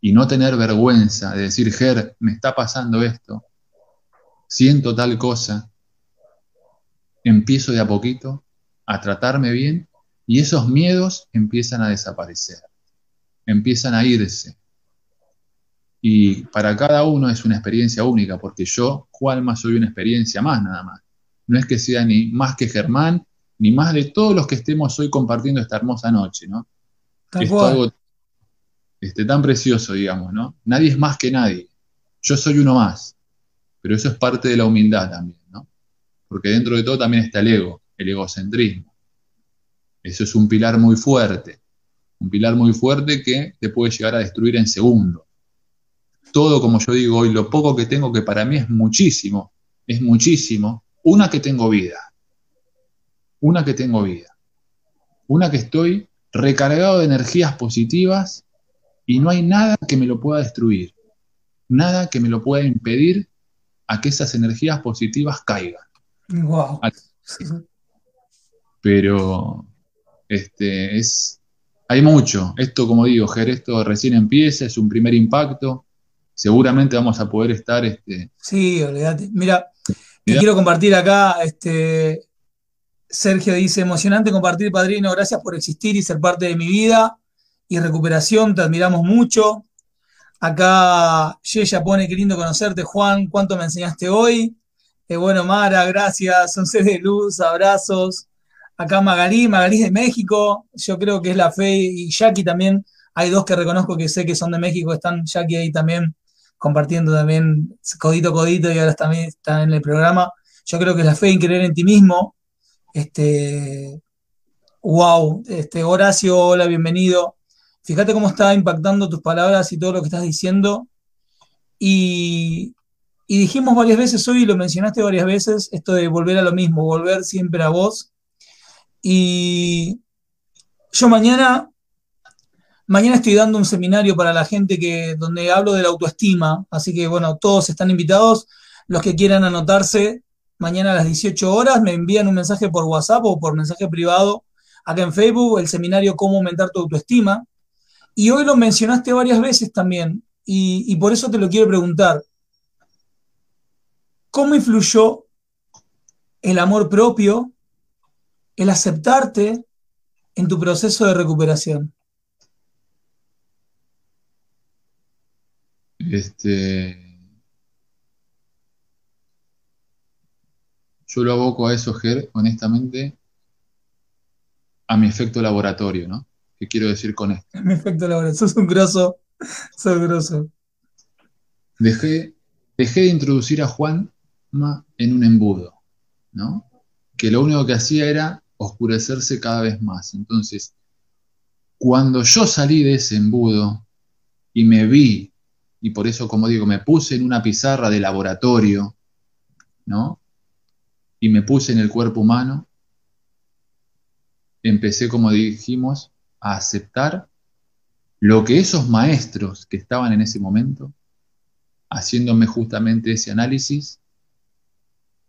y no tener vergüenza de decir, Ger, me está pasando esto, siento tal cosa, empiezo de a poquito a tratarme bien y esos miedos empiezan a desaparecer, empiezan a irse. Y para cada uno es una experiencia única, porque yo, Juanma, soy una experiencia más nada más. No es que sea ni más que Germán, ni más de todos los que estemos hoy compartiendo esta hermosa noche, ¿no? Es algo este, tan precioso, digamos, ¿no? Nadie es más que nadie. Yo soy uno más. Pero eso es parte de la humildad también, ¿no? Porque dentro de todo también está el ego, el egocentrismo. Eso es un pilar muy fuerte. Un pilar muy fuerte que te puede llegar a destruir en segundos todo, como yo digo hoy, lo poco que tengo, que para mí es muchísimo, es muchísimo, una que tengo vida, una que tengo vida, una que estoy recargado de energías positivas y no hay nada que me lo pueda destruir, nada que me lo pueda impedir a que esas energías positivas caigan. Wow. Pero este, es, hay mucho. Esto, como digo, Ger, esto recién empieza, es un primer impacto seguramente vamos a poder estar. Este... Sí, olvídate. Mira, te quiero compartir acá, este, Sergio dice, emocionante compartir, padrino, gracias por existir y ser parte de mi vida y recuperación, te admiramos mucho. Acá Yeya pone, qué lindo conocerte, Juan, cuánto me enseñaste hoy. Eh, bueno, Mara, gracias, son seres de luz, abrazos. Acá Magalí, Magalí de México, yo creo que es la fe y Jackie también. Hay dos que reconozco que sé que son de México, están Jackie ahí también compartiendo también codito codito y ahora también está en el programa. Yo creo que la fe en creer en ti mismo. Este, wow, este, Horacio, hola, bienvenido. Fíjate cómo está impactando tus palabras y todo lo que estás diciendo. Y, y dijimos varias veces hoy, y lo mencionaste varias veces, esto de volver a lo mismo, volver siempre a vos. Y yo mañana Mañana estoy dando un seminario para la gente que, donde hablo de la autoestima, así que bueno, todos están invitados. Los que quieran anotarse, mañana a las 18 horas me envían un mensaje por WhatsApp o por mensaje privado acá en Facebook, el seminario Cómo aumentar tu autoestima. Y hoy lo mencionaste varias veces también, y, y por eso te lo quiero preguntar. ¿Cómo influyó el amor propio, el aceptarte en tu proceso de recuperación? Este, yo lo aboco a eso, Ger, honestamente, a mi efecto laboratorio, ¿no? ¿Qué quiero decir con esto? mi efecto laboratorio, sos un grosso, sos grosso. Dejé, dejé de introducir a Juan en un embudo, ¿no? Que lo único que hacía era oscurecerse cada vez más. Entonces, cuando yo salí de ese embudo y me vi y por eso, como digo, me puse en una pizarra de laboratorio, ¿no? Y me puse en el cuerpo humano, empecé, como dijimos, a aceptar lo que esos maestros que estaban en ese momento, haciéndome justamente ese análisis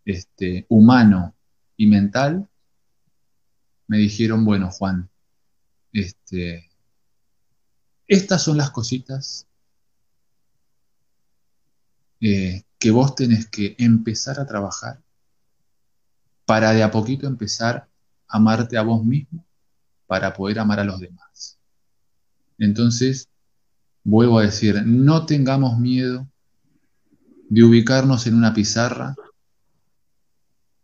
este, humano y mental, me dijeron, bueno, Juan, este, estas son las cositas eh, que vos tenés que empezar a trabajar para de a poquito empezar a amarte a vos mismo para poder amar a los demás. Entonces, vuelvo a decir, no tengamos miedo de ubicarnos en una pizarra.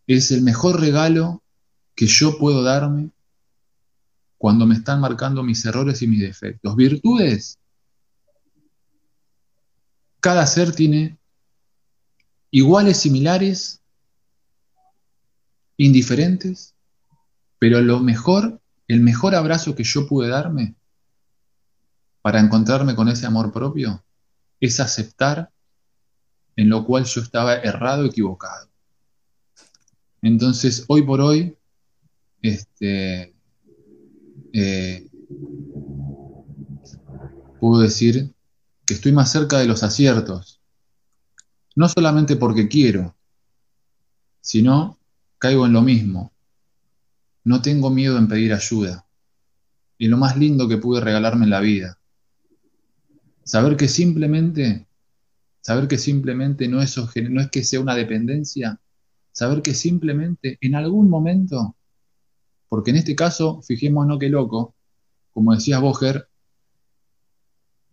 Es el mejor regalo que yo puedo darme cuando me están marcando mis errores y mis defectos. Virtudes. Cada ser tiene iguales, similares, indiferentes, pero lo mejor, el mejor abrazo que yo pude darme para encontrarme con ese amor propio es aceptar en lo cual yo estaba errado, equivocado. Entonces, hoy por hoy, este, eh, puedo decir que estoy más cerca de los aciertos, no solamente porque quiero, sino caigo en lo mismo. No tengo miedo en pedir ayuda. Y lo más lindo que pude regalarme en la vida. Saber que simplemente, saber que simplemente no es, no es que sea una dependencia, saber que simplemente en algún momento, porque en este caso, fijémonos qué loco, como decías Boger,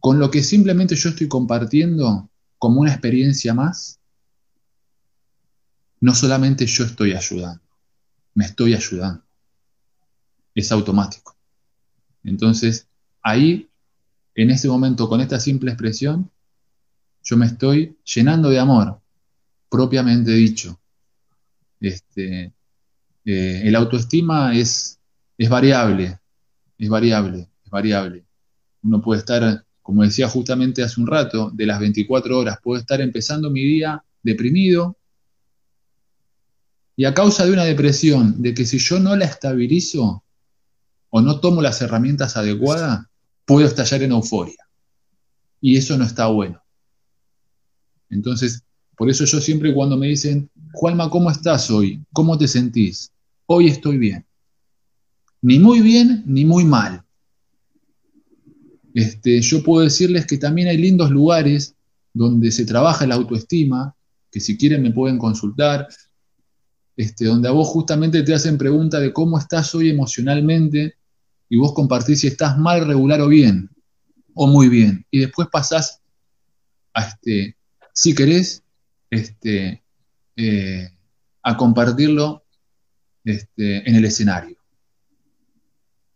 con lo que simplemente yo estoy compartiendo como una experiencia más, no solamente yo estoy ayudando, me estoy ayudando. Es automático. Entonces, ahí, en ese momento, con esta simple expresión, yo me estoy llenando de amor, propiamente dicho. Este, eh, el autoestima es, es variable, es variable, es variable. Uno puede estar, como decía justamente hace un rato, de las 24 horas, puedo estar empezando mi día deprimido, y a causa de una depresión, de que si yo no la estabilizo o no tomo las herramientas adecuadas, puedo estallar en euforia. Y eso no está bueno. Entonces, por eso yo siempre cuando me dicen, Juanma, ¿cómo estás hoy? ¿Cómo te sentís? Hoy estoy bien. Ni muy bien, ni muy mal. Este, yo puedo decirles que también hay lindos lugares donde se trabaja la autoestima, que si quieren me pueden consultar, este, donde a vos justamente te hacen pregunta de cómo estás hoy emocionalmente y vos compartís si estás mal, regular o bien, o muy bien. Y después pasás a, este, si querés, este, eh, a compartirlo este, en el escenario.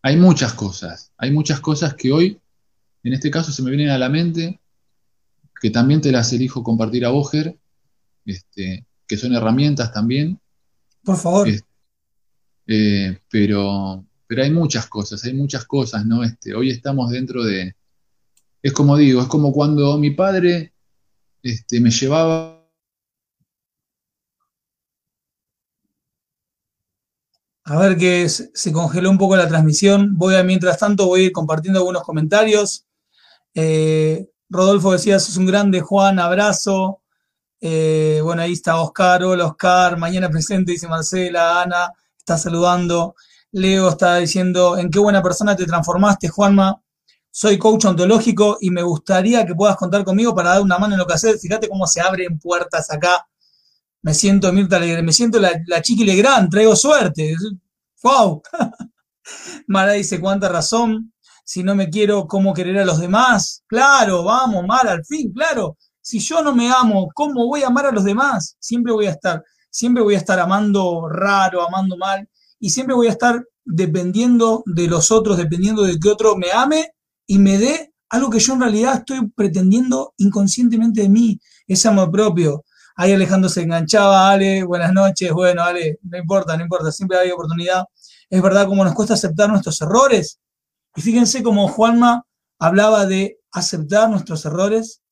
Hay muchas cosas, hay muchas cosas que hoy, en este caso, se me vienen a la mente, que también te las elijo compartir a Boger, este, que son herramientas también, por favor. Eh, pero, pero hay muchas cosas, hay muchas cosas, ¿no? Este, hoy estamos dentro de. Es como digo, es como cuando mi padre este, me llevaba. A ver que se congeló un poco la transmisión. Voy a, mientras tanto, voy a ir compartiendo algunos comentarios. Eh, Rodolfo decía, sos un grande, Juan, abrazo. Eh, bueno, ahí está Oscar, hola Oscar, mañana presente, dice Marcela, Ana, está saludando. Leo está diciendo, ¿en qué buena persona te transformaste, Juanma? Soy coach ontológico y me gustaría que puedas contar conmigo para dar una mano en lo que hacer. Fíjate cómo se abren puertas acá. Me siento Mirta me siento la, la Chiqui Legrand, traigo suerte. ¡Wow! Mara dice, ¿cuánta razón? Si no me quiero, ¿cómo querer a los demás? Claro, vamos, Mara, al fin, claro si yo no me amo, ¿cómo voy a amar a los demás? Siempre voy a estar, siempre voy a estar amando raro, amando mal, y siempre voy a estar dependiendo de los otros, dependiendo de que otro me ame y me dé algo que yo en realidad estoy pretendiendo inconscientemente de mí, ese amor propio. Ahí Alejandro se enganchaba, Ale, buenas noches, bueno, Ale, no importa, no importa, siempre hay oportunidad. Es verdad cómo nos cuesta aceptar nuestros errores. Y fíjense cómo Juanma hablaba de aceptar nuestros errores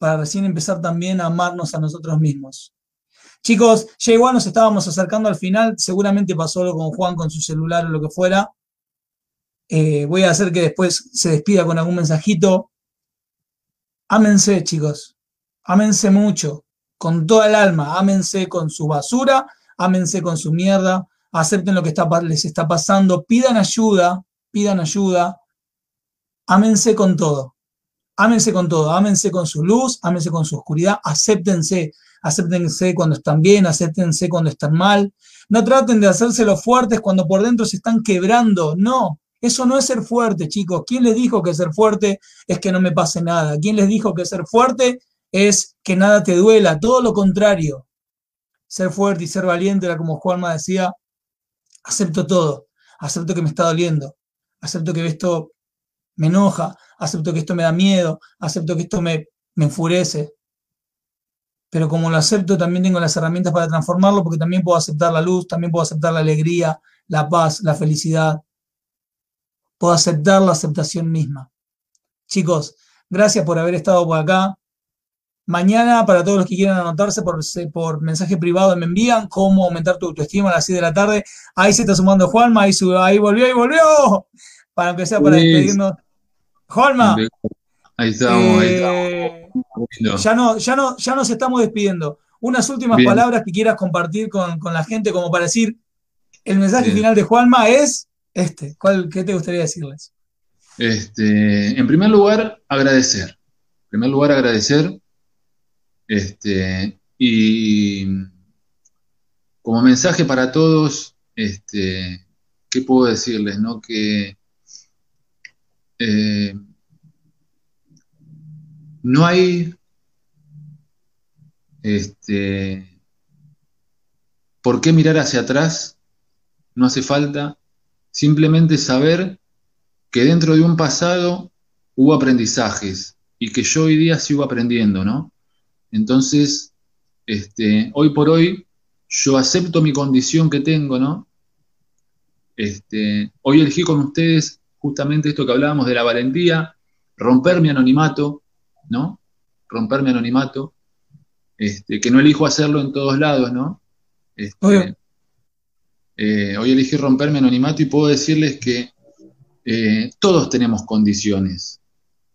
para recién empezar también a amarnos a nosotros mismos. Chicos, ya igual nos estábamos acercando al final, seguramente pasó algo con Juan con su celular o lo que fuera. Eh, voy a hacer que después se despida con algún mensajito. Ámense, chicos. Ámense mucho, con toda el alma. Ámense con su basura, ámense con su mierda. Acepten lo que les está pasando. Pidan ayuda, pidan ayuda. Ámense con todo. Ámense con todo, ámense con su luz, ámense con su oscuridad, acéptense, acéptense cuando están bien, acéptense cuando están mal. No traten de hacerse los fuertes cuando por dentro se están quebrando, no. Eso no es ser fuerte, chicos. ¿Quién les dijo que ser fuerte es que no me pase nada? ¿Quién les dijo que ser fuerte es que nada te duela? Todo lo contrario. Ser fuerte y ser valiente era como Juanma decía, acepto todo, acepto que me está doliendo, acepto que esto me enoja, acepto que esto me da miedo, acepto que esto me, me enfurece. Pero como lo acepto, también tengo las herramientas para transformarlo, porque también puedo aceptar la luz, también puedo aceptar la alegría, la paz, la felicidad. Puedo aceptar la aceptación misma. Chicos, gracias por haber estado por acá. Mañana, para todos los que quieran anotarse por, por mensaje privado, me envían cómo aumentar tu autoestima a las 6 de la tarde. Ahí se está sumando Juanma, ahí, ahí volvió, ahí volvió. Para que sea para despedirnos. Juanma. Ahí estamos, ahí eh, estamos. Ya, no, ya, no, ya nos estamos despidiendo. Unas últimas palabras que quieras compartir con, la gente, como para decir, el mensaje final de Juanma es este. ¿Cuál, ¿Qué te gustaría decirles? Este, en primer lugar, agradecer. En primer lugar, agradecer este, y como mensaje para todos, este, ¿qué puedo decirles? No? Que eh, no hay este, por qué mirar hacia atrás, no hace falta, simplemente saber que dentro de un pasado hubo aprendizajes y que yo hoy día sigo aprendiendo, ¿no? Entonces, este, hoy por hoy, yo acepto mi condición que tengo, ¿no? Este, hoy elegí con ustedes justamente esto que hablábamos de la valentía, romper mi anonimato, ¿no? Romper mi anonimato, este, que no elijo hacerlo en todos lados, ¿no? Este, eh, hoy elegí romper mi anonimato y puedo decirles que eh, todos tenemos condiciones,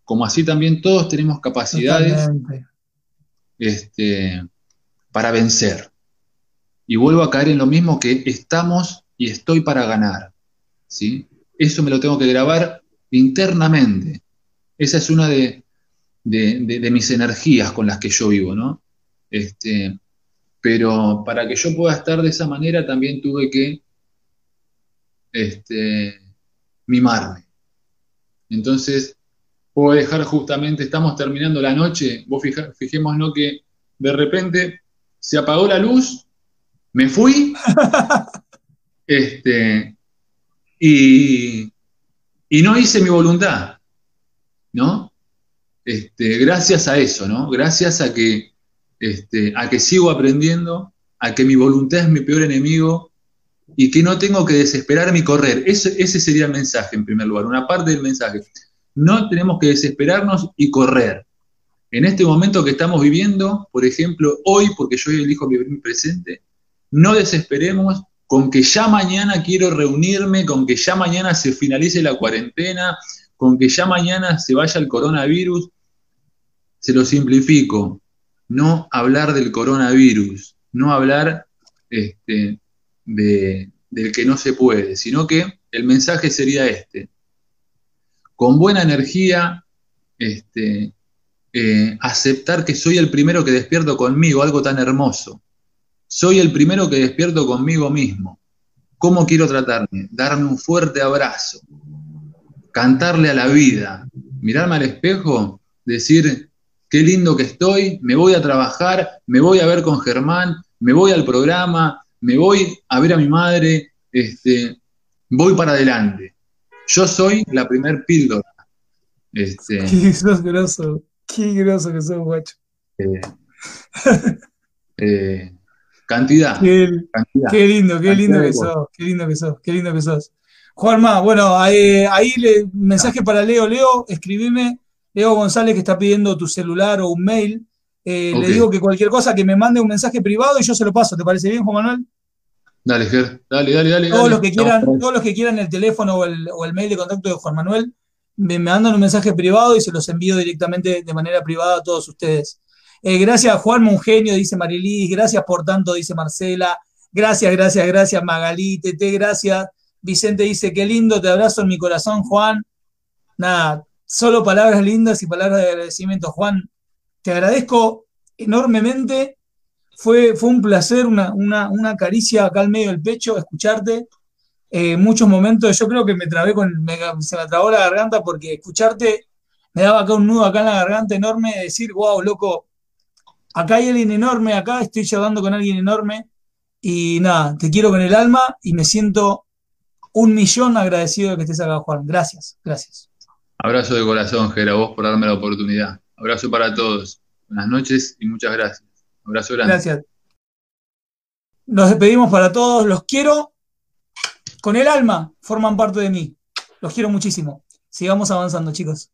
como así también todos tenemos capacidades este, para vencer. Y vuelvo a caer en lo mismo que estamos y estoy para ganar. ¿sí? Eso me lo tengo que grabar internamente. Esa es una de, mis energías con las que yo vivo, ¿no? Este, pero para que yo pueda estar de esa manera también tuve que este, mimarme. Entonces, puedo dejar justamente, estamos terminando la noche, vos fijémonos que de repente se apagó la luz, me fui, este, y, no hice mi voluntad, ¿no? Este, gracias a eso, ¿no? Gracias a que, este, a que sigo aprendiendo, a que mi voluntad es mi peor enemigo y que no tengo que desesperarme y correr. Ese, ese sería el mensaje, en primer lugar, una parte del mensaje. No tenemos que desesperarnos y correr. En este momento que estamos viviendo, por ejemplo, hoy, porque yo elijo vivir mi presente, no desesperemos con que ya mañana quiero reunirme, con que ya mañana se finalice la cuarentena, con que ya mañana se vaya el coronavirus. Se lo simplifico, no hablar del coronavirus, no hablar este, de, del que no se puede, sino que el mensaje sería este con buena energía, este, eh, aceptar que soy el primero que despierto conmigo, algo tan hermoso. Soy el primero que despierto conmigo mismo. ¿Cómo quiero tratarme? Darme un fuerte abrazo, cantarle a la vida, mirarme al espejo, decir, qué lindo que estoy, me voy a trabajar, me voy a ver con Germán, me voy al programa, me voy a ver a mi madre, este, voy para adelante. Yo soy la primer píldora. Este, qué groso, qué groso que sos, guacho. Eh, eh, cantidad, qué, lindo, qué lindo que sos, qué lindo que sos, qué lindo que sos. Juanma, bueno, ahí, ahí le, mensaje para Leo. Leo, escribime. Leo González que está pidiendo tu celular o un mail. Eh, le digo que cualquier cosa que me mande un mensaje privado y yo se lo paso. ¿Te parece bien, Juan Manuel? Dale, Ger, dale, dale, dale. Todos, Los, que quieran, todos los que quieran el teléfono o el, mail de contacto de Juan Manuel, me, mandan un mensaje privado y se los envío directamente de manera privada a todos ustedes. Eh, gracias, Juan, un genio, dice Marilis. Gracias por tanto, dice Marcela. Gracias, gracias, gracias, Magalí. Tete, gracias. Vicente dice, qué lindo, te abrazo en mi corazón, Juan. Nada, solo palabras lindas y palabras de agradecimiento, Juan. Te agradezco enormemente fue, fue un placer, una, una, caricia acá al medio del pecho, escucharte. Eh, muchos momentos, yo creo que me trabé con, se me trabó la garganta porque escucharte me daba acá un nudo acá en la garganta enorme de decir, wow, loco, acá hay alguien enorme, acá estoy charlando con alguien enorme y nada, te quiero con el alma y me siento un millón agradecido de que estés acá, Juan. Gracias, gracias. Abrazo de corazón, Gera, vos por darme la oportunidad. Abrazo para todos. Buenas noches y muchas gracias. abrazo grande. Gracias. Nos despedimos para todos. Los quiero con el alma. Forman parte de mí. Los quiero muchísimo. Sigamos avanzando, chicos.